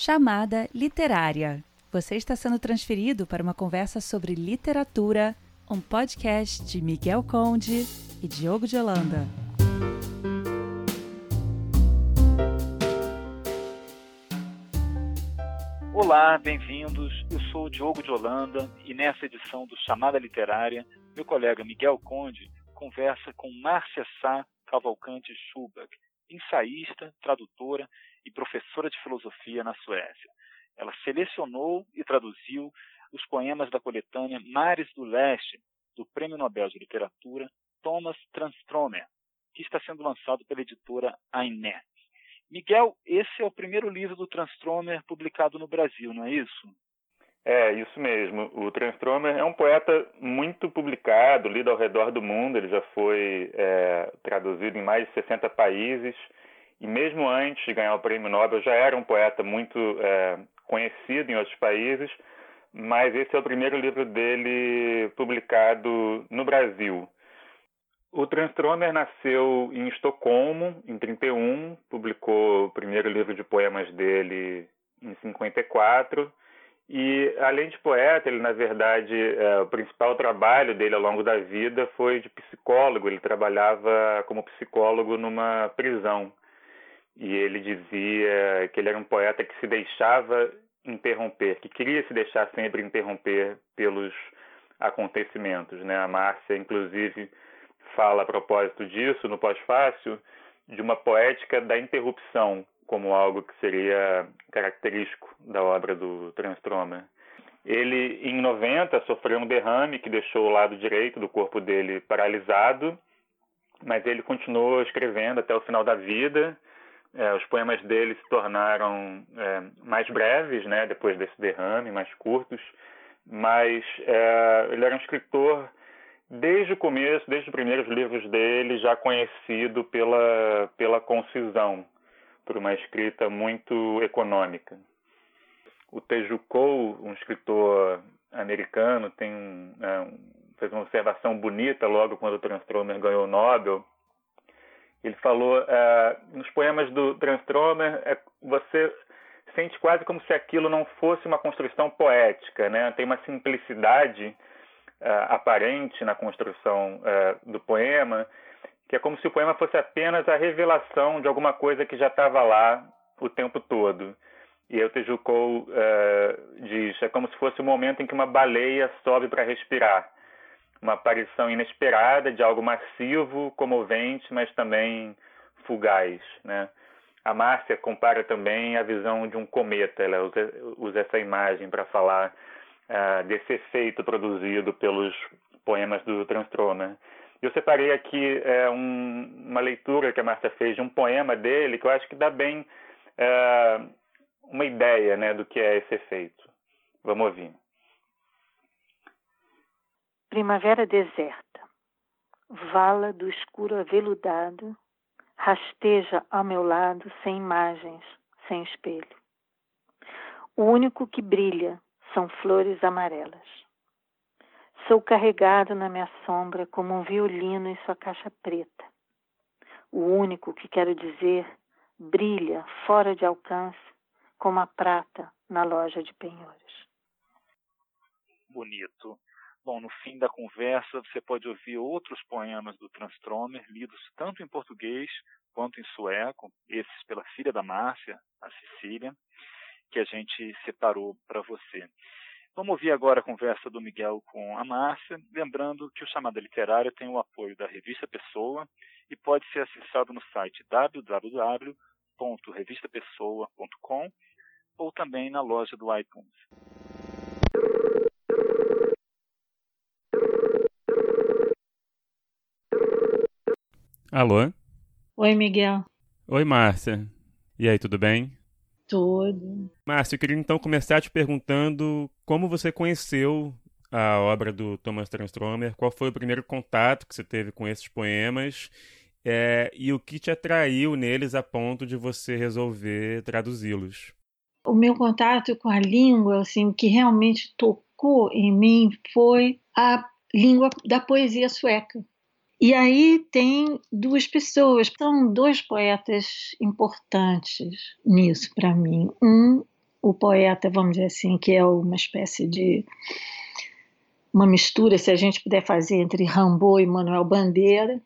Chamada Literária. Você está sendo transferido para uma conversa sobre literatura, um podcast de Miguel Conde e Diogo de Holanda. Olá, bem-vindos. Eu sou o Diogo de Holanda e nessa edição do Chamada Literária, meu colega Miguel Conde conversa com Márcia Sá Cavalcante Schubach, ensaísta, tradutora e professora de filosofia na Suécia. Ela selecionou e traduziu os poemas da coletânea Mares do Leste, do Prêmio Nobel de Literatura Thomas Transtromer, que está sendo lançado pela editora Ainet. Miguel, esse é o primeiro livro do Transtromer publicado no Brasil, não é isso? É, isso mesmo. O Transtromer é um poeta muito publicado, lido ao redor do mundo. Ele já foi é, traduzido em mais de 60 países. E mesmo antes de ganhar o prêmio Nobel, já era um poeta muito é, conhecido em outros países. Mas esse é o primeiro livro dele publicado no Brasil. O Transtromer nasceu em Estocolmo, em 31, publicou o primeiro livro de poemas dele em 54 e, além de poeta, ele, na verdade, é, o principal trabalho dele ao longo da vida foi de psicólogo. Ele trabalhava como psicólogo numa prisão. E ele dizia que ele era um poeta que se deixava interromper, que queria se deixar sempre interromper pelos acontecimentos. Né? A Márcia, inclusive, fala a propósito disso, no pós-fácil, de uma poética da interrupção, como algo que seria característico da obra do Transtromer. Ele, em 90, sofreu um derrame que deixou o lado direito do corpo dele paralisado, mas ele continuou escrevendo até o final da vida. É, os poemas dele se tornaram é, mais breves, né, depois desse derrame, mais curtos, mas é, ele era um escritor desde o começo, desde os primeiros livros dele, já conhecido pela, pela concisão, por uma escrita muito econômica. O Teju Cole, um escritor americano, tem é, um, fez uma observação bonita logo quando o Transtromer ganhou o Nobel. Ele falou, é, nos poemas do Transtromer, é, você sente quase como se aquilo não fosse uma construção poética, né? Tem uma simplicidade uh, aparente na construção uh, do poema, que é como se o poema fosse apenas a revelação de alguma coisa que já estava lá o tempo todo. E o Tejucou uh, diz, é como se fosse o momento em que uma baleia sobe para respirar. Uma aparição inesperada de algo massivo, comovente, mas também fugaz. Né? A Márcia compara também a visão de um cometa, ela usa, usa essa imagem para falar uh, desse efeito produzido pelos poemas do Transtromer. Eu separei aqui é, um, uma leitura que a Márcia fez de um poema dele que eu acho que dá bem é, uma ideia né, do que é esse efeito. Vamos ouvir. Primavera deserta, vala do escuro aveludado, rasteja ao meu lado sem imagens, sem espelho. O único que brilha são flores amarelas. Sou carregado na minha sombra como um violino em sua caixa preta. O único que quero dizer brilha fora de alcance como a prata na loja de penhores. Bonito. Bom, no fim da conversa você pode ouvir outros poemas do Transtromer lidos tanto em português quanto em sueco, esses pela filha da Márcia, a Cecília que a gente separou para você. Vamos ouvir agora a conversa do Miguel com a Márcia, lembrando que o Chamada Literária tem o apoio da Revista Pessoa e pode ser acessado no site www.revistapessoa.com ou também na loja do iTunes. Alô? Oi, Miguel. Oi, Márcia. E aí, tudo bem? Tudo. Márcio, eu queria então começar te perguntando como você conheceu a obra do Thomas Transtromer, qual foi o primeiro contato que você teve com esses poemas é, e o que te atraiu neles a ponto de você resolver traduzi-los. O meu contato com a língua, assim, o que realmente tocou em mim foi a língua da poesia sueca. E aí tem duas pessoas, são dois poetas importantes nisso para mim. Um o poeta, vamos dizer assim, que é uma espécie de uma mistura, se a gente puder fazer, entre Rambo e Manuel Bandeira,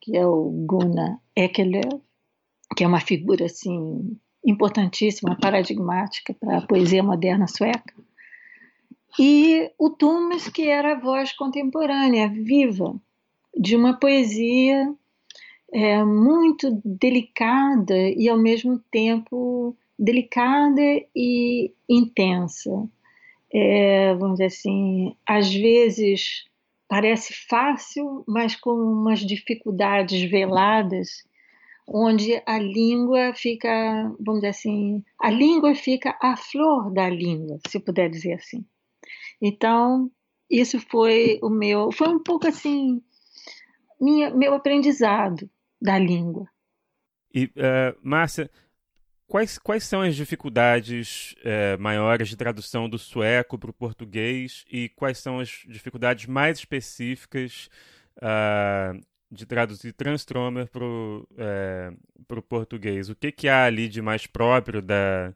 que é o Gunnar Ekeler, que é uma figura assim importantíssima, paradigmática para a poesia moderna sueca. E o Thomas, que era a voz contemporânea, viva, de uma poesia é, muito delicada e, ao mesmo tempo, delicada e intensa. É, vamos dizer assim, às vezes parece fácil, mas com umas dificuldades veladas, onde a língua fica, vamos dizer assim, a língua fica a flor da língua, se puder dizer assim. Então, isso foi o meu, foi um pouco assim, minha, meu aprendizado da língua. E, uh, Márcia, quais, quais são as dificuldades uh, maiores de tradução do sueco para o português e quais são as dificuldades mais específicas uh, de traduzir Transtromer para o português? O que, que há ali de mais próprio da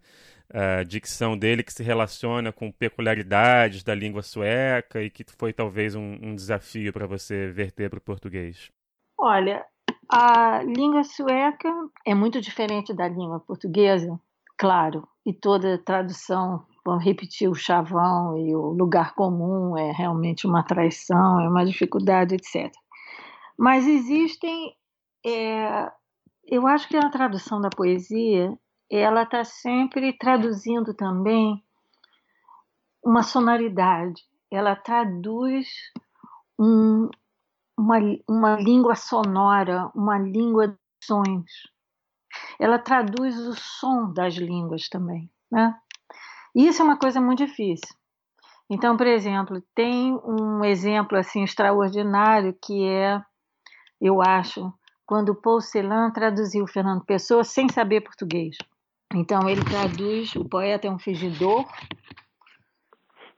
dicção dele que se relaciona com peculiaridades da língua sueca e que foi talvez um, um desafio para você verter para o português? Olha, a língua sueca é muito diferente da língua portuguesa, claro, e toda tradução, vamos repetir o chavão e o lugar comum é realmente uma traição, é uma dificuldade, etc. Mas existem, é, eu acho que a tradução da poesia, ela está sempre traduzindo também uma sonoridade, ela traduz um, uma, uma língua sonora, uma língua de sons. Ela traduz o som das línguas também, né? Isso é uma coisa muito difícil. Então, por exemplo, tem um exemplo assim extraordinário que é, eu acho, quando Paul Celan traduziu Fernando Pessoa sem saber português. Então ele traduz, o poeta é um fingidor.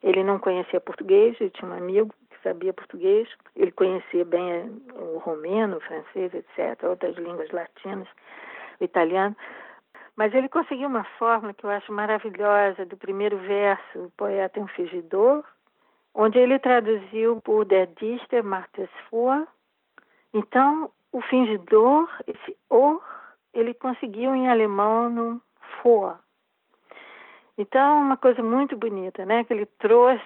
Ele não conhecia português, ele tinha um amigo sabia português, ele conhecia bem eh, o romeno, o francês, etc., outras línguas latinas, o italiano. Mas ele conseguiu uma fórmula que eu acho maravilhosa do primeiro verso, o poeta é um fingidor, onde ele traduziu por Der Dichter macht es vor. Então, o fingidor, esse or, ele conseguiu em alemão vor. Então, uma coisa muito bonita, né? Que ele trouxe,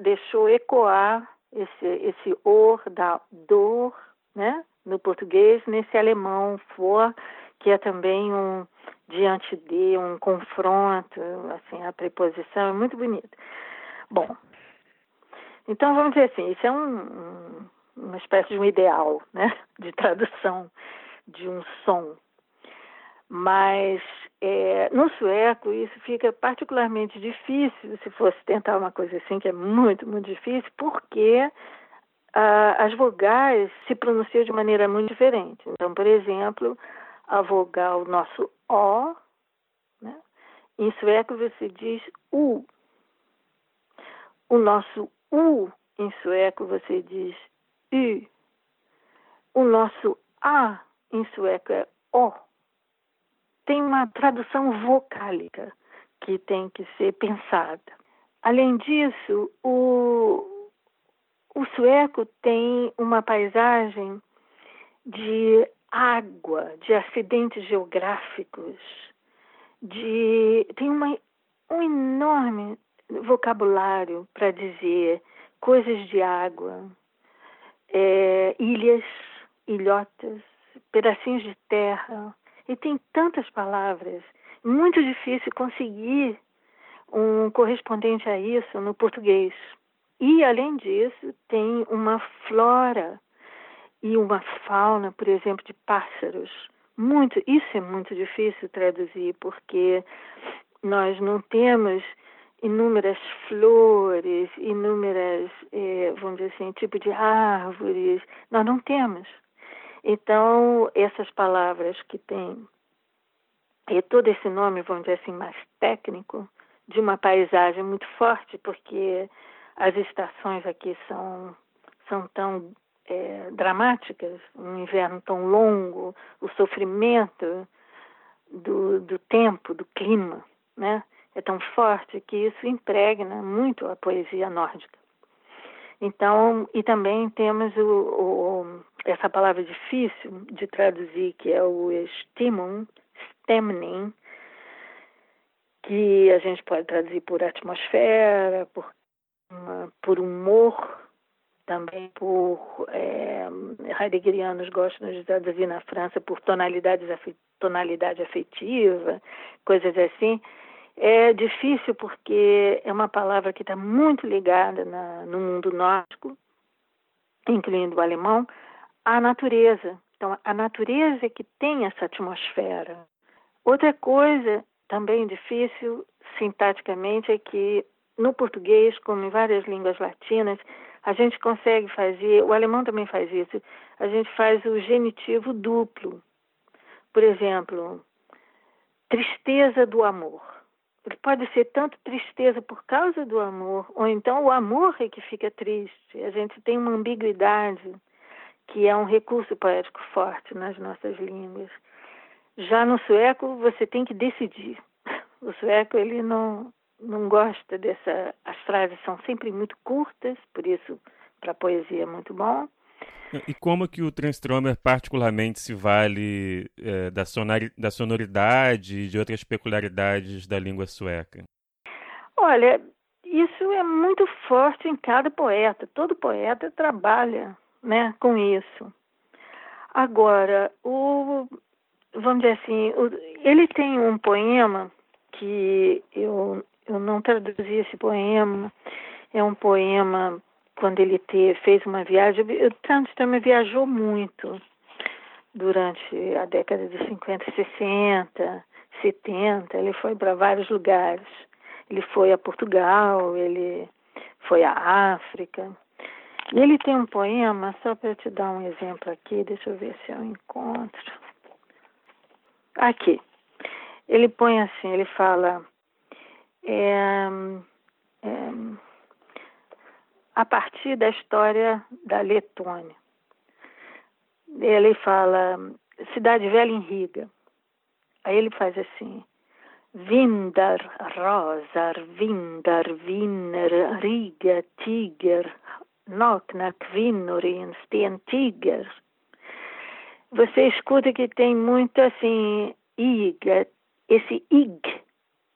deixou ecoar esse, esse or da dor, né? No português, nesse alemão for, que é também um diante de, um confronto, assim, a preposição é muito bonita. Bom, então vamos dizer assim, isso é um, uma espécie de um ideal, né? De tradução de um som. Mas é, no sueco, isso fica particularmente difícil, se fosse tentar uma coisa assim, que é muito, muito difícil, porque as vogais se pronunciam de maneira muito diferente. Então, por exemplo, a vogal nosso O, né? em sueco você diz U. O nosso U em sueco você diz U. O nosso A em sueco é O tem uma tradução vocálica que tem que ser pensada. Além disso, o, o sueco tem uma paisagem de água, de acidentes geográficos, de tem uma, um enorme vocabulário para dizer coisas de água, é, ilhas, ilhotas, pedacinhos de terra, e tem tantas palavras, muito difícil conseguir um correspondente a isso no português. E, além disso, tem uma flora e uma fauna, por exemplo, de pássaros. Muito, isso é muito difícil traduzir, porque nós não temos inúmeras flores, inúmeras, eh, vamos dizer assim, tipo de árvores. Nós não temos. Então, essas palavras que têm e todo esse nome, vamos dizer assim, mais técnico, de uma paisagem muito forte, porque as estações aqui são, são tão é, dramáticas, um inverno tão longo, o sofrimento do, do tempo, do clima, né? é tão forte que isso impregna muito a poesia nórdica. Então, e também temos o, o, essa palavra difícil de traduzir, que é o stimum, stemning, que a gente pode traduzir por atmosfera, por, por humor, também por é, heideggerianos gostam de traduzir na França por tonalidade afetiva, coisas assim. É difícil porque é uma palavra que está muito ligada na, no mundo nórdico, incluindo o alemão, à natureza. Então, a natureza é que tem essa atmosfera. Outra coisa também difícil, sintaticamente, é que no português, como em várias línguas latinas, a gente consegue fazer, o alemão também faz isso, a gente faz o genitivo duplo. Por exemplo, tristeza do amor. Pode ser tanto tristeza por causa do amor, ou então o amor é que fica triste. A gente tem uma ambiguidade que é um recurso poético forte nas nossas línguas. Já no sueco você tem que decidir. O sueco ele não não gosta dessa. As frases são sempre muito curtas, por isso para a poesia é muito bom. E como que o Transtromer particularmente se vale é, da, sonori, da sonoridade e de outras peculiaridades da língua sueca? Olha, isso é muito forte em cada poeta. Todo poeta trabalha né, com isso. Agora, o, vamos dizer assim, o, ele tem um poema que eu, eu não traduzi esse poema. É um poema quando ele te, fez uma viagem, o Transtorno viajou muito durante a década de 50, 60, 70. Ele foi para vários lugares. Ele foi a Portugal, ele foi à África. E ele tem um poema, só para te dar um exemplo aqui, deixa eu ver se eu encontro. Aqui. Ele põe assim, ele fala. É, é, a partir da história da Letônia. Ele fala Cidade Velha em Riga. Aí ele faz assim: Vindar, Rosar, Vindar, Vinner, Riga, Tiger, Nakna kvinnor i en stentiger. Você escuta que tem muito assim, ig, esse ig,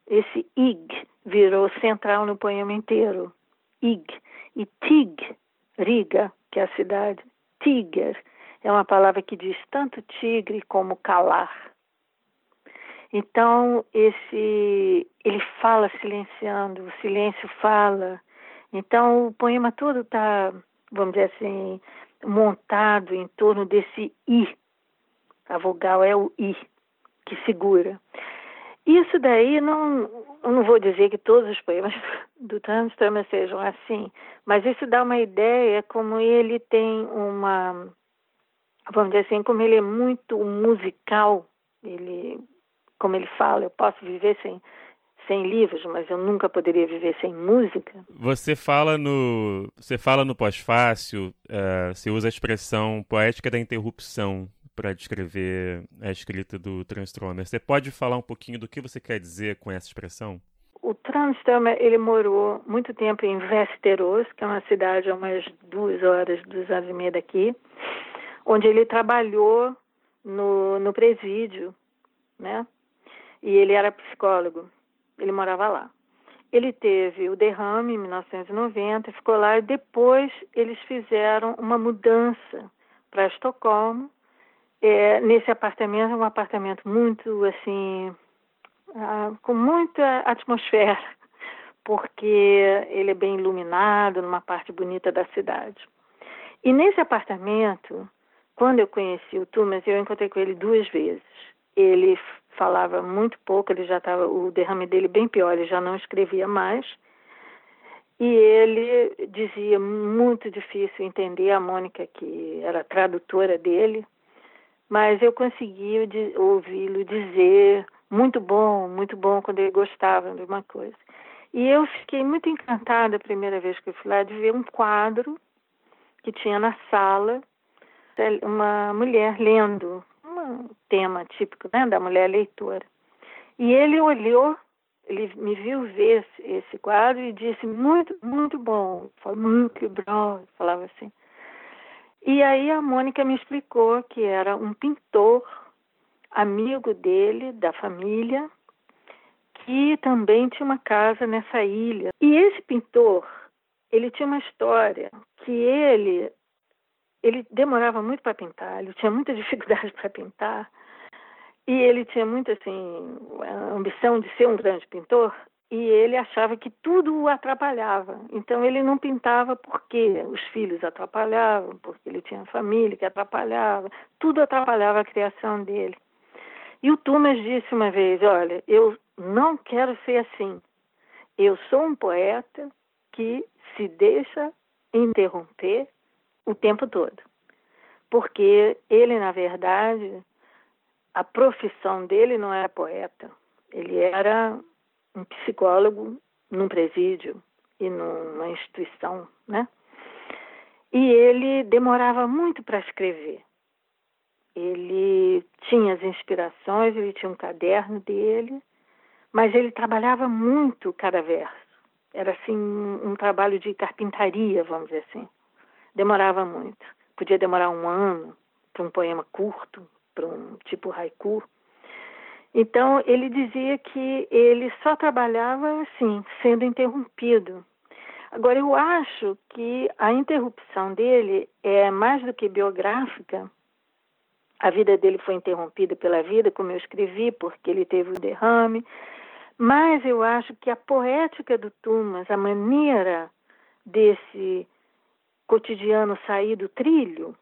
esse ig virou central no poema inteiro. Ig. E Tig, Riga, que é a cidade, Tiger, é uma palavra que diz tanto tigre como calar. Então, esse ele fala silenciando, o silêncio fala. Então, o poema todo está, vamos dizer assim, montado em torno desse I. A vogal é o I, que segura. Isso daí não, eu não vou dizer que todos os poemas do Tanströmer sejam assim, mas isso dá uma ideia como ele tem uma, vamos dizer assim, como ele é muito musical, ele, como ele fala, eu posso viver sem sem livros, mas eu nunca poderia viver sem música. Você fala no, você fala no pós-fácil, uh, você usa a expressão poética da interrupção para descrever a escrita do Transtromer. Você pode falar um pouquinho do que você quer dizer com essa expressão? O Transtromer ele morou muito tempo em Västerås, que é uma cidade a umas duas horas, e meia daqui, onde ele trabalhou no, no presídio, né? E ele era psicólogo. Ele morava lá. Ele teve o derrame em 1990, ficou lá e depois eles fizeram uma mudança para Estocolmo é, nesse apartamento, é um apartamento muito assim, ah, com muita atmosfera, porque ele é bem iluminado, numa parte bonita da cidade. E nesse apartamento, quando eu conheci o Thomas, eu encontrei com ele duas vezes. Ele falava muito pouco, ele já estava o derrame dele bem pior, ele já não escrevia mais. E ele dizia muito difícil entender a Mônica, que era tradutora dele, mas eu consegui ouvi-lo dizer muito bom, muito bom quando ele gostava de uma coisa. E eu fiquei muito encantada a primeira vez que eu fui lá de ver um quadro que tinha na sala uma mulher lendo, um tema típico né, da mulher leitora. E ele olhou ele me viu ver esse, quadro e disse muito, muito bom. Falei, muito bom, falava assim. E aí a Mônica me explicou que era um pintor, amigo dele, da família, que também tinha uma casa nessa ilha. E esse pintor, ele tinha uma história que ele ele demorava muito para pintar, ele tinha muita dificuldade para pintar. E ele tinha muito assim ambição de ser um grande pintor e ele achava que tudo o atrapalhava. Então ele não pintava porque os filhos atrapalhavam, porque ele tinha família que atrapalhava, tudo atrapalhava a criação dele. E o Thomas disse uma vez: Olha, eu não quero ser assim. Eu sou um poeta que se deixa interromper o tempo todo. Porque ele, na verdade, a profissão dele não era poeta. Ele era um psicólogo num presídio e numa instituição, né? E ele demorava muito para escrever. Ele tinha as inspirações, ele tinha um caderno dele, mas ele trabalhava muito cada verso. Era assim um trabalho de carpintaria, vamos dizer assim. Demorava muito. Podia demorar um ano para um poema curto, para um tipo haiku. Então ele dizia que ele só trabalhava assim, sendo interrompido. Agora eu acho que a interrupção dele é mais do que biográfica, a vida dele foi interrompida pela vida, como eu escrevi, porque ele teve um derrame. Mas eu acho que a poética do Tumas, a maneira desse cotidiano sair do trilho,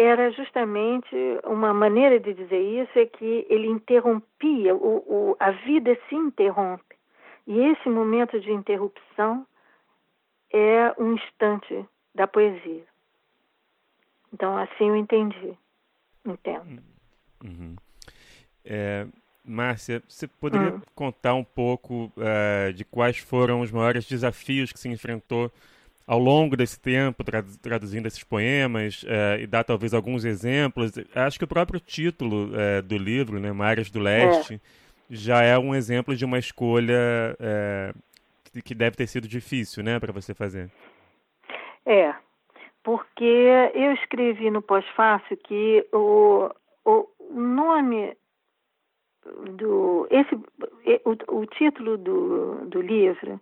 era justamente uma maneira de dizer isso é que ele interrompia, o, o, a vida se interrompe. E esse momento de interrupção é um instante da poesia. Então, assim eu entendi entendo. Uhum. É, Márcia, você poderia uhum. contar um pouco uh, de quais foram os maiores desafios que se enfrentou ao longo desse tempo, traduzindo esses poemas, uh, e dar talvez alguns exemplos? Acho que o próprio título uh, do livro, né, Mares do Leste, é. já é um exemplo de uma escolha que, que deve ter sido difícil né, para você fazer. É, porque eu escrevi no pós-fácil que o, o nome do esse o, o título do, do livro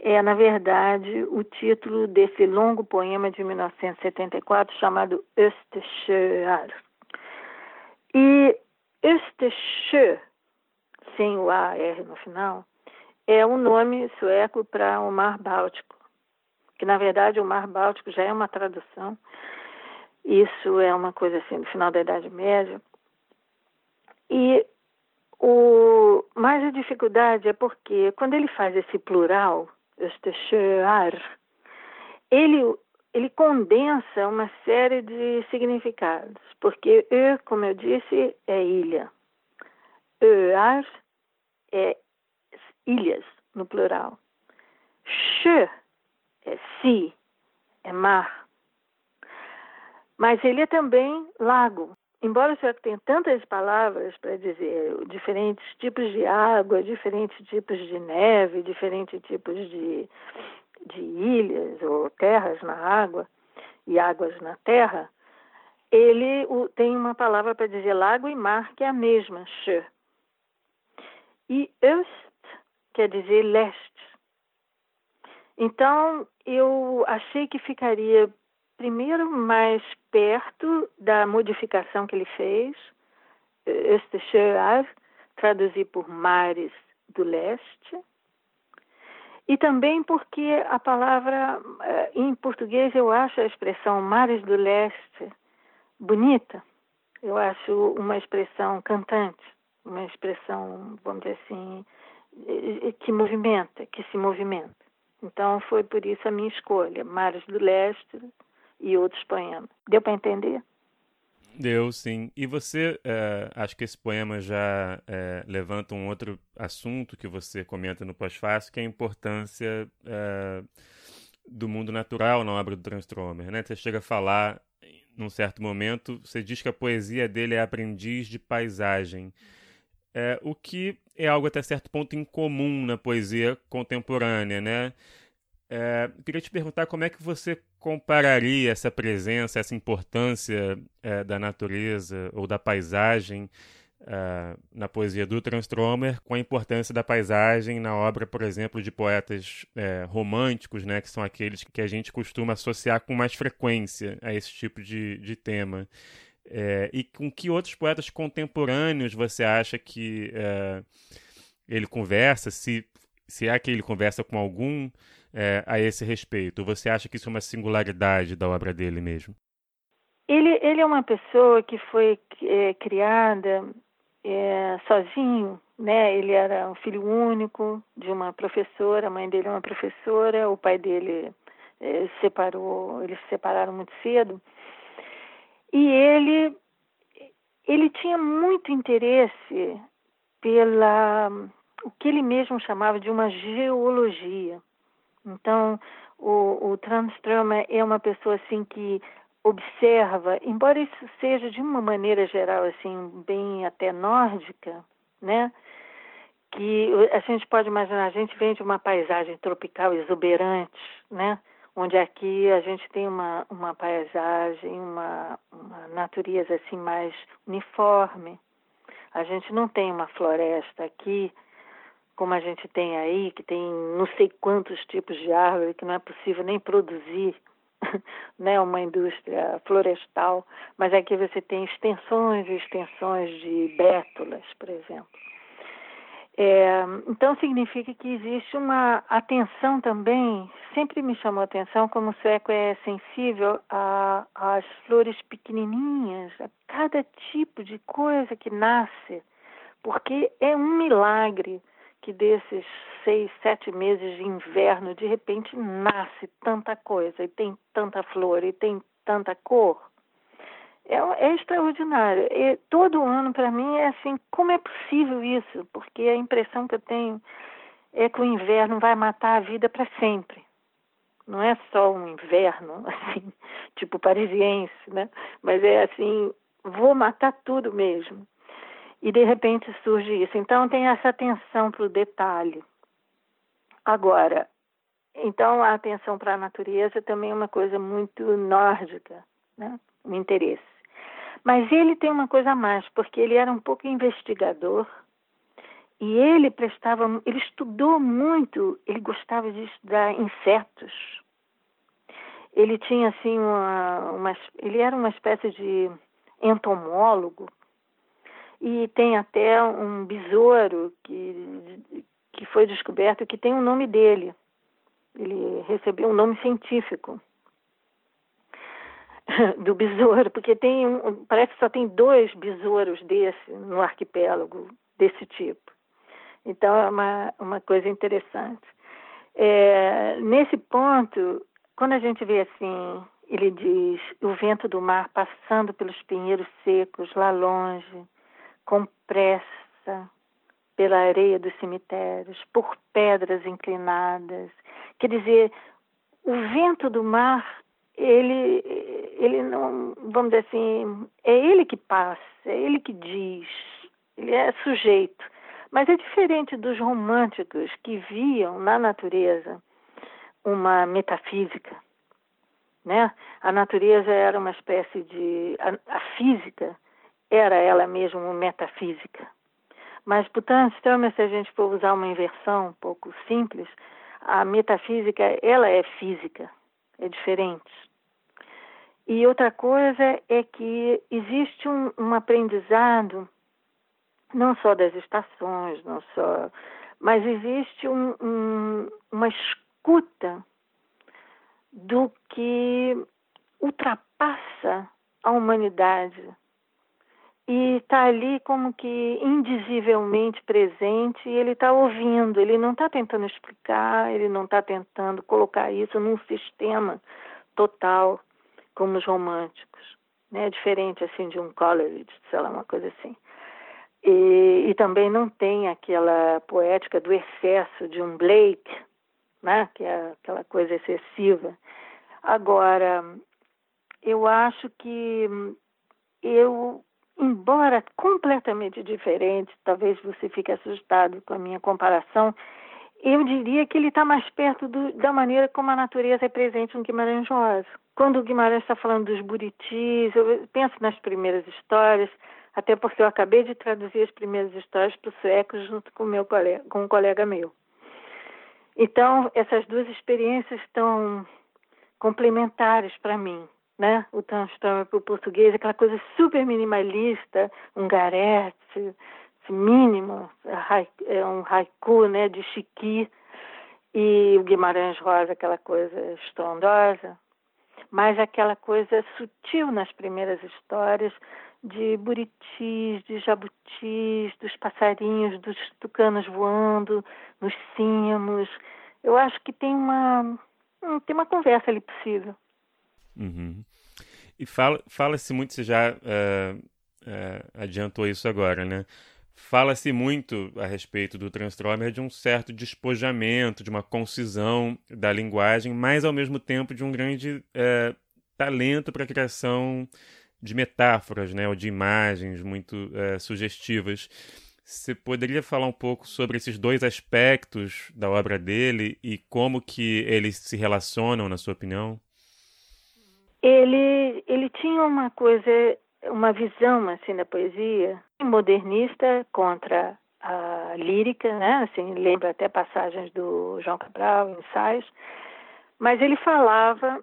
é na verdade o título desse longo poema de 1974 chamado Östersjöar e Östersjö sem o AR no final é um nome sueco para o Mar Báltico que na verdade o Mar Báltico já é uma tradução. Isso é uma coisa assim do final da Idade Média. E o mais a dificuldade é porque quando ele faz esse plural, Östersjöar, ele ele condensa uma série de significados, porque Ö, como eu disse, é ilha. Öar é ilhas, no plural. Sjö é si, é mar. Mas ele é também lago. Embora o senhor tenha tantas palavras para dizer diferentes tipos de água, diferentes tipos de neve, diferentes tipos de, de ilhas ou terras na água e águas na terra, ele tem uma palavra para dizer lago e mar que é a mesma, sjö. E öst quer dizer leste. Então, eu achei que ficaria primeiro mais perto da modificação que ele fez, este Östersjöar, traduzir por mares do leste, e também porque a palavra, eh, em português, eu acho a expressão mares do leste bonita. Eu acho uma expressão cantante, uma expressão, vamos dizer assim, eh, eh, que movimenta, que se movimenta. Então foi por isso a minha escolha, Mares do Leste e outros poemas. Deu para entender? Deu, sim. E você, é, acho que esse poema já é, levanta um outro assunto que você comenta no pós-fácil, que é a importância é, do mundo natural na obra do Transtromer. Né? Você chega a falar, num certo momento, você diz que a poesia dele é aprendiz de paisagem. É, o que é algo até certo ponto incomum na poesia contemporânea, né? É, queria te perguntar como é que você compararia essa presença, essa importância é, da natureza ou da paisagem é, na poesia do Transtromer com a importância da paisagem na obra, por exemplo, de poetas é, românticos, né, que são aqueles que a gente costuma associar com mais frequência a esse tipo de, de tema. E com que outros poetas contemporâneos você acha que ele conversa, se, se é que ele conversa com algum é, a esse respeito? Você acha que isso é uma singularidade da obra dele mesmo? Ele, ele é uma pessoa que foi é, criada é, sozinho, né? Ele era um filho único de uma professora, a mãe dele é uma professora, o pai dele é, separou, eles se separaram muito cedo. E ele ele tinha muito interesse pela o que ele mesmo chamava de uma geologia. Então, o, o é uma pessoa assim que observa, embora isso seja de uma maneira geral assim bem até nórdica, né? Que a gente pode imaginar, a gente vem de uma paisagem tropical exuberante, né? Onde aqui a gente tem uma, uma paisagem, uma, uma natureza assim mais uniforme. A gente não tem uma floresta aqui como a gente tem aí, que tem não sei quantos tipos de árvore que não é possível nem produzir né, uma indústria florestal, mas aqui você tem extensões e extensões de bétulas, por exemplo. É, então significa que existe uma atenção também, sempre me chamou a atenção como o sueco é sensível às flores pequenininhas, a cada tipo de coisa que nasce, porque é um milagre que desses seis, sete meses de inverno, de repente nasce tanta coisa, e tem tanta flor, e tem tanta cor. É, é extraordinário. E todo ano, para mim, é assim: como é possível isso? Porque a impressão que eu tenho é que o inverno vai matar a vida para sempre. Não é só um inverno, assim, tipo parisiense, né? Mas é assim: vou matar tudo mesmo e de repente surge isso. Então tem essa atenção para o detalhe. Agora, então a atenção para a natureza também é uma coisa muito nórdica, né? um interesse. Mas ele tem uma coisa a mais, porque ele era um pouco investigador e ele prestava, ele estudou muito, ele gostava de estudar insetos. Ele tinha assim uma, uma ele era uma espécie de entomólogo e tem até um besouro que, que foi descoberto que tem o um nome dele. Ele recebeu um nome científico do besouro, porque tem um, parece que só tem dois besouros desse no arquipélago desse tipo. Então é uma, uma coisa interessante. É, nesse ponto, quando a gente vê assim, ele diz o vento do mar passando pelos pinheiros secos lá longe, com pressa pela areia dos cemitérios, por pedras inclinadas. Quer dizer, o vento do mar, ele, ele não, vamos dizer assim, é ele que passa, é ele que diz, ele é sujeito. Mas é diferente dos românticos que viam na natureza uma metafísica. Né? A natureza era uma espécie de. A, a física era ela mesma metafísica. Mas, portanto, se a gente for usar uma inversão um pouco simples, a metafísica, ela é física, é diferente. E outra coisa é que existe um, um aprendizado, não só das estações, não só, mas existe um, um, uma escuta do que ultrapassa a humanidade e está ali como que indizivelmente presente e ele está ouvindo, ele não está tentando explicar, ele não está tentando colocar isso num sistema total como os românticos, né? Diferente assim de um Coleridge, sei lá, uma coisa assim. E, e também não tem aquela poética do excesso de um Blake, né? Que é aquela coisa excessiva. Agora, eu acho que eu embora completamente diferente, talvez você fique assustado com a minha comparação, eu diria que ele está mais perto do, da maneira como a natureza é presente no Guimarães Rosa. Quando o Guimarães está falando dos buritis, eu penso nas primeiras histórias, até porque eu acabei de traduzir as primeiras histórias para o sueco junto com, meu colega, com um colega meu. Então, essas duas experiências estão complementares para mim, né? O transtorno para o português, aquela coisa super minimalista, um garete, mínimo, é um haiku, né, de Chiqui, e o Guimarães Rosa, aquela coisa estrondosa, mas aquela coisa sutil nas primeiras histórias, de buritis, de jabutis, dos passarinhos, dos tucanos voando, nos cimos. Eu acho que tem uma hum, tem uma conversa ali possível. Uhum. E fala fala-se muito, você já uh, uh, adiantou isso agora, né? Fala-se muito a respeito do Transtromer de um certo despojamento, de uma concisão da linguagem, mas ao mesmo tempo de um grande uh, talento para a criação de metáforas, né, ou de imagens muito sugestivas. Você poderia falar um pouco sobre esses dois aspectos da obra dele e como que eles se relacionam, na sua opinião? Ele, ele tinha uma coisa, uma visão assim da poesia modernista contra a lírica, né? Assim, lembra até passagens do João Cabral, ensaios, mas ele falava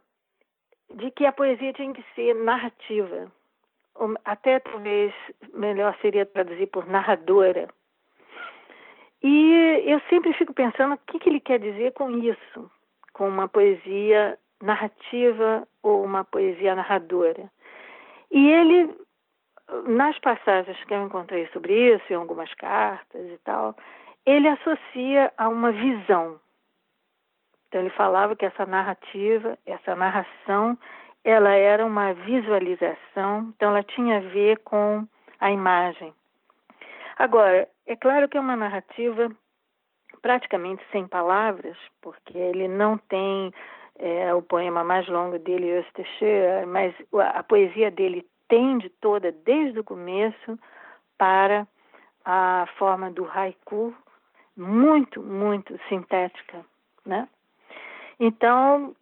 de que a poesia tinha que ser narrativa. Até talvez melhor seria traduzir por narradora. E eu sempre fico pensando o que, que ele quer dizer com isso, com uma poesia narrativa ou uma poesia narradora. E ele, nas passagens que eu encontrei sobre isso, em algumas cartas e tal, ele associa a uma visão, então ele falava que essa narrativa, essa narração, ela era uma visualização, então ela tinha a ver com a imagem. Agora, é claro que é uma narrativa praticamente sem palavras, porque ele não tem é, o poema mais longo dele, Österschö, mas a poesia dele tende toda, desde o começo, para a forma do haiku, muito, muito sintética, né? Então,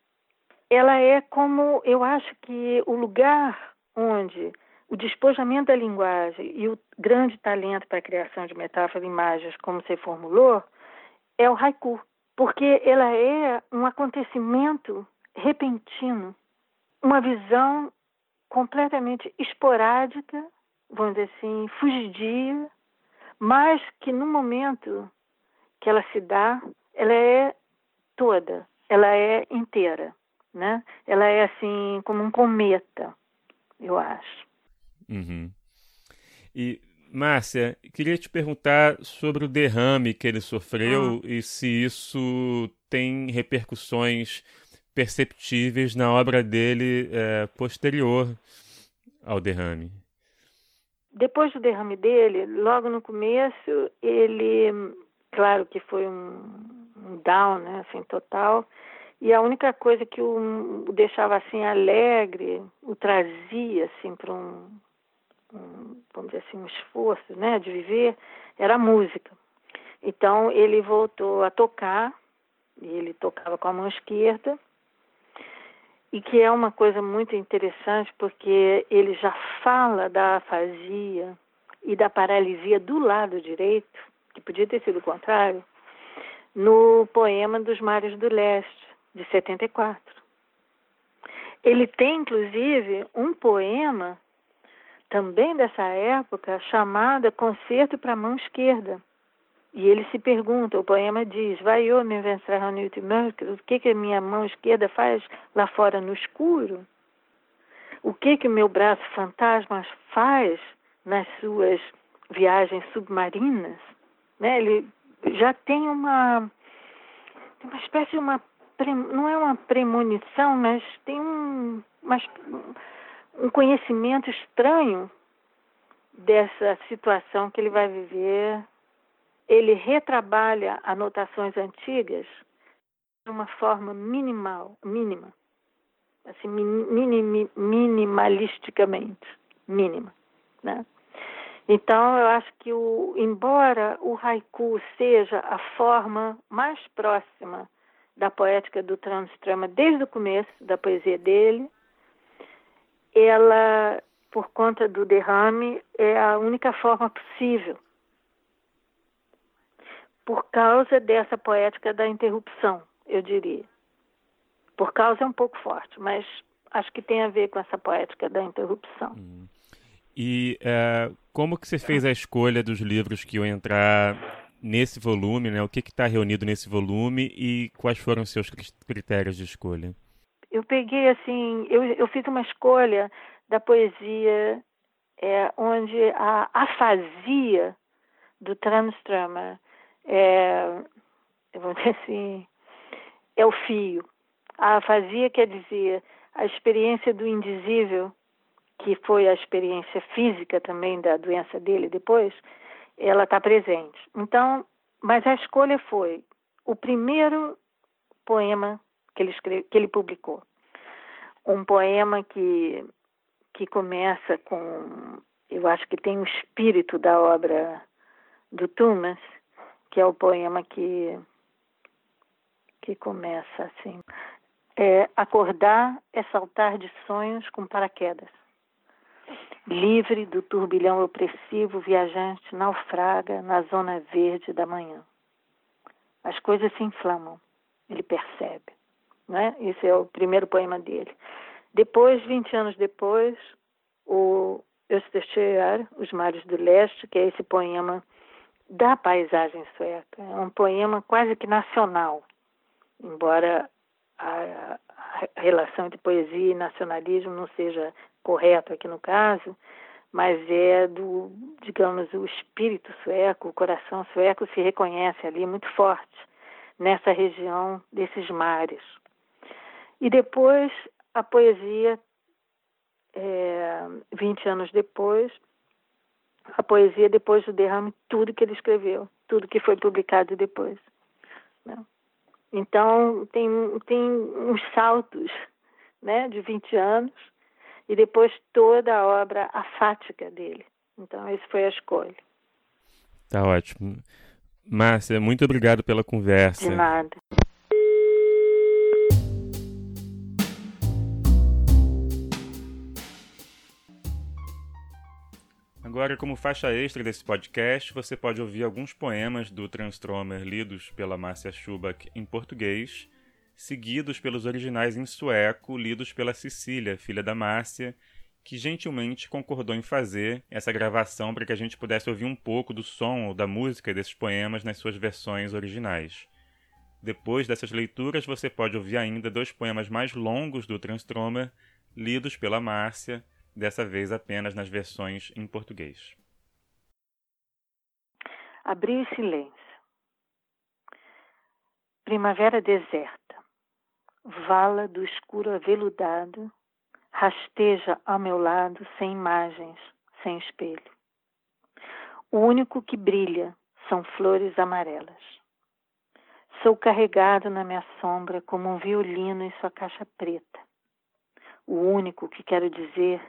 ela é como, eu acho que o lugar onde o despojamento da linguagem e o grande talento para a criação de metáforas e imagens, como você formulou, é o haiku, porque ela é um acontecimento repentino, uma visão completamente esporádica, vamos dizer assim, fugidia, mas que no momento que ela se dá, ela é toda, ela é inteira, né? Ela é assim como um cometa, eu acho. Uhum. E Márcia, queria te perguntar sobre o derrame que ele sofreu ah. e se isso tem repercussões perceptíveis na obra dele é, posterior ao derrame. Depois do derrame dele, logo no começo, ele, claro que foi um, um down, né, assim, total. E a única coisa que o, o deixava assim alegre, o trazia assim para um, um, vamos dizer assim, um esforço, né, de viver, era a música. Então ele voltou a tocar, e ele tocava com a mão esquerda, e que é uma coisa muito interessante porque ele já fala da afasia e da paralisia do lado direito, que podia ter sido o contrário, no poema dos Mares do Leste, de 74. Ele tem, inclusive, um poema também dessa época chamado Concerto para a Mão Esquerda. E ele se pergunta, o poema diz, vai eu me vencer a noite o que que a minha mão esquerda faz lá fora no escuro? O que que meu braço fantasma faz nas suas viagens submarinas? Né? Ele já tem uma, uma espécie de uma não é uma premonição, mas tem um, mas, um conhecimento estranho dessa situação que ele vai viver. Ele retrabalha anotações antigas de uma forma minimal, mínima, assim, minim, minimalisticamente, mínima, né? Então, eu acho que, o, embora o haiku seja a forma mais próxima da poética do Transtrama desde o começo da poesia dele, ela, por conta do derrame, é a única forma possível. Por causa dessa poética da interrupção, eu diria. Por causa é um pouco forte, mas acho que tem a ver com essa poética da interrupção. Hum. E é, como que você fez a escolha dos livros que iam entrar nesse volume, né? O que está reunido nesse volume e quais foram os seus critérios de escolha? Eu peguei assim, eu, eu fiz uma escolha da poesia é, onde a afasia do Tranströmer é, eu vou dizer assim, é o fio. A afasia quer dizer a experiência do indizível que foi a experiência física também da doença dele depois, ela está presente. Então, mas a escolha foi o primeiro poema que ele, escreve, que ele publicou. Um poema que, que começa com, eu acho que tem o espírito da obra do Thomas, que é o poema que, que começa assim. É, acordar é saltar de sonhos com paraquedas. Livre do turbilhão opressivo, viajante naufraga na zona verde da manhã. As coisas se inflamam, ele percebe. Né? Esse é o primeiro poema dele. Depois, 20 anos depois, o Östersjöar, Os Mares do Leste, que é esse poema da paisagem sueca. É um poema quase que nacional, embora a, a relação de poesia e nacionalismo não seja correto aqui no caso, mas é do, digamos, o espírito sueco, o coração sueco se reconhece ali muito forte nessa região desses mares. E depois a poesia, é, 20 anos depois, a poesia depois do derrame, tudo que ele escreveu, tudo que foi publicado depois. Né? Então, tem, tem uns saltos né, de 20 anos e depois toda a obra afática dele. Então, essa foi a escolha. Tá ótimo. Márcia, muito obrigado pela conversa. De nada. Agora, como faixa extra desse podcast, você pode ouvir alguns poemas do Transtromer lidos pela Márcia Schubach em português seguidos pelos originais em sueco, lidos pela Cecília, filha da Márcia, que gentilmente concordou em fazer essa gravação para que a gente pudesse ouvir um pouco do som ou da música desses poemas nas suas versões originais. Depois dessas leituras, você pode ouvir ainda dois poemas mais longos do Transtromer, lidos pela Márcia, dessa vez apenas nas versões em português. Abriu silêncio. Primavera deserta vala do escuro aveludado, rasteja ao meu lado sem imagens, sem espelho. O único que brilha são flores amarelas. Sou carregado na minha sombra como um violino em sua caixa preta. O único que quero dizer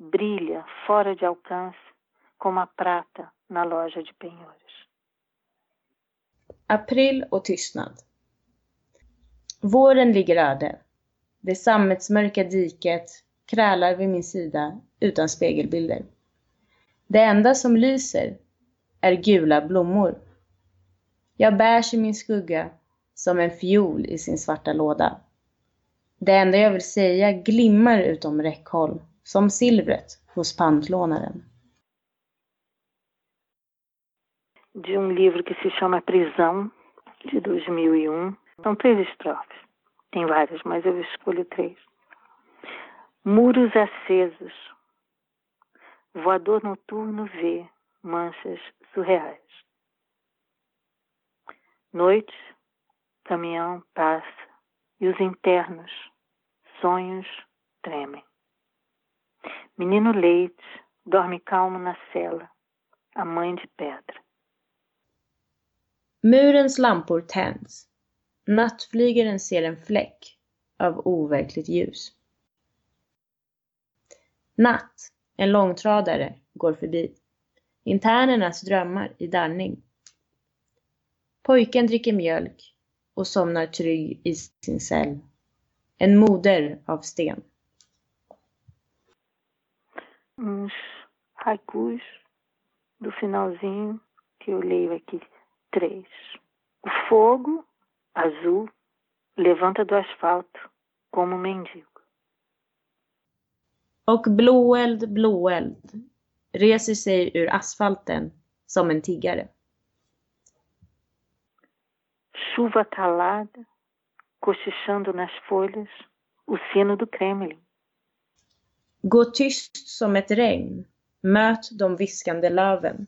brilha fora de alcance como a prata na loja de penhores. April och tystnad. Våren ligger öde. Det sammetsmörka diket krälar vid min sida utan spegelbilder. Det enda som lyser är gula blommor. Jag bärs i min skugga som en fiol i sin svarta låda. Det enda jag vill säga glimmar utom räckhåll, som silvret hos pantlånaren. De um livro que se chama Prisão, de 2001, São três estrofes. Tem várias, mas eu escolho três. Muros acesos. Voador noturno vê manchas surreais. Noite, caminhão passa e os internos, sonhos, tremem. Menino leite dorme calmo na cela, a mãe de pedra. Murens lampor tänds. Nattflygaren ser en fläck av overkligt ljus. Natt, en långtradare, går förbi. internernas drömmar i darrning. Pojken dricker mjölk och somnar trygg i sin cell. En moder av sten. Uns haikus do finalzinho que eu leio aqui. Três. O fogo azul levanta do asfalto como um mendigo. Och blåeld, blåeld reser sig ur asfalten som en tiggare. Chuva calada, cochichando nas folhas, o sino do Kremlin. Gå tyst som ett regn, möt de viskande löven.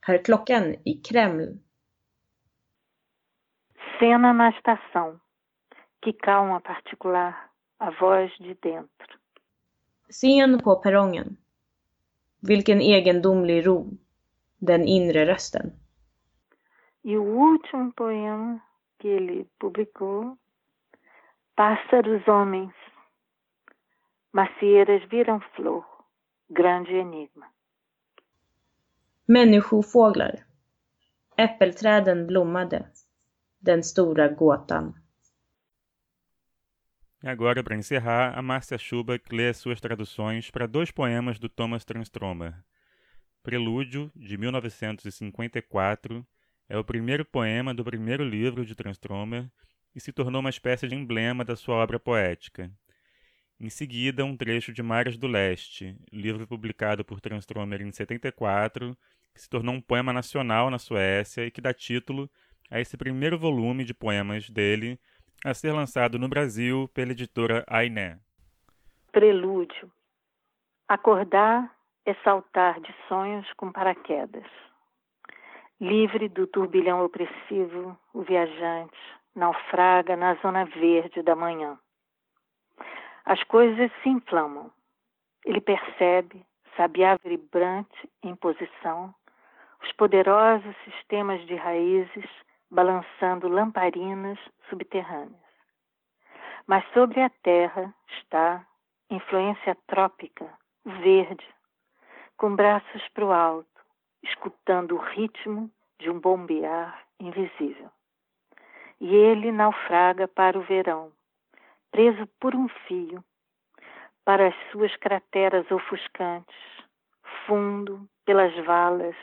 Hör klockan i Kreml. Cena na estação. Que calma particular, a voz de dentro. Scen på perrongen. Vilken egendomlig ro, den inre rösten. E o último poema que ele publicou, Pássaros Homens. Macieiras viram flor, grande enigma. Människofåglar. Äppelträden blommade. Den stora gåtan. E agora, para encerrar, a Márcia Schubeck lê as suas traduções para dois poemas do Thomas Transtromer. Prelúdio, de 1954, é o primeiro poema do primeiro livro de Transtromer e se tornou uma espécie de emblema da sua obra poética. Em seguida, um trecho de Mares do Leste, livro publicado por Transtromer em 74, que se tornou um poema nacional na Suécia e que dá título a esse primeiro volume de poemas dele, a ser lançado no Brasil pela editora Ainé. Prelúdio. Acordar é saltar de sonhos com paraquedas. Livre do turbilhão opressivo, o viajante naufraga na zona verde da manhã. As coisas se inflamam. Ele percebe, sabiá vibrante em posição, os poderosos sistemas de raízes balançando lamparinas subterrâneas. Mas sobre a terra está influência trópica, verde, com braços para o alto, escutando o ritmo de um bombear invisível. E ele naufraga para o verão, preso por um fio, para as suas crateras ofuscantes, fundo pelas valas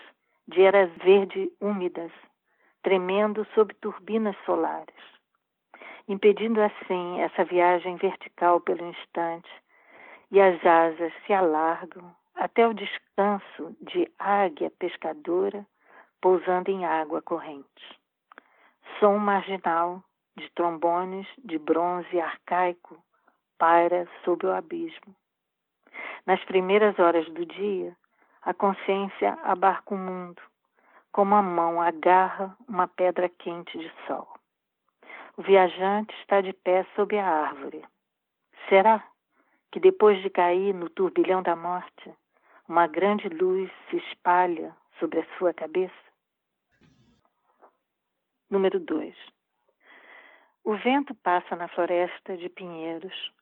de eras verde úmidas, tremendo sob turbinas solares, impedindo assim essa viagem vertical pelo instante, e as asas se alargam até o descanso de águia pescadora pousando em água corrente. Som marginal de trombones de bronze arcaico paira sob o abismo. Nas primeiras horas do dia, a consciência abarca o mundo, como a mão agarra uma pedra quente de sol. O viajante está de pé sob a árvore. Será que depois de cair no turbilhão da morte, uma grande luz se espalha sobre a sua cabeça? Número 2. O vento passa na floresta de pinheiros,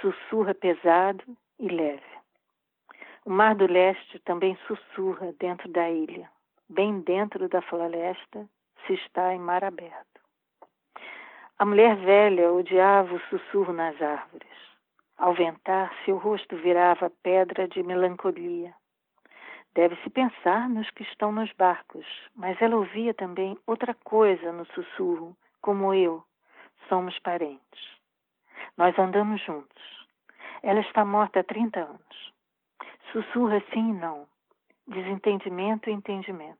sussurra pesado e leve. O mar do leste também sussurra dentro da ilha. Bem dentro da floresta se está em mar aberto. A mulher velha odiava o sussurro nas árvores. Ao ventar, seu rosto virava pedra de melancolia. Deve-se pensar nos que estão nos barcos, mas ela ouvia também outra coisa no sussurro, como eu. Somos parentes. Nós andamos juntos. Ela está morta há 30 anos. Sussurra sim e não. Desentendimento e entendimento.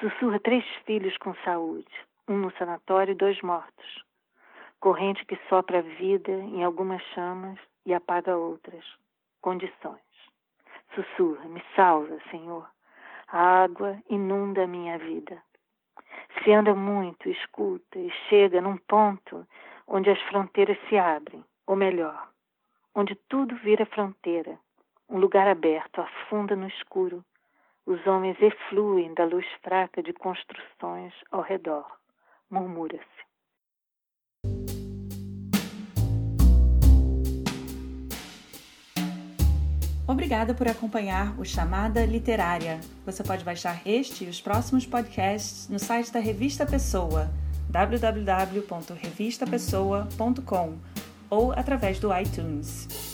Sussurra três filhos com saúde, um no sanatório e dois mortos. Corrente que sopra a vida em algumas chamas e apaga outras. Condições. Sussurra, me salva, Senhor. A água inunda a minha vida. Se anda muito, escuta e chega num ponto onde as fronteiras se abrem, ou melhor, onde tudo vira fronteira, um lugar aberto afunda no escuro. Os homens efluem da luz fraca de construções ao redor. Murmura-se. Obrigada por acompanhar o Chamada Literária. Você pode baixar este e os próximos podcasts no site da Revista Pessoa, www.revistapessoa.com ou através do iTunes.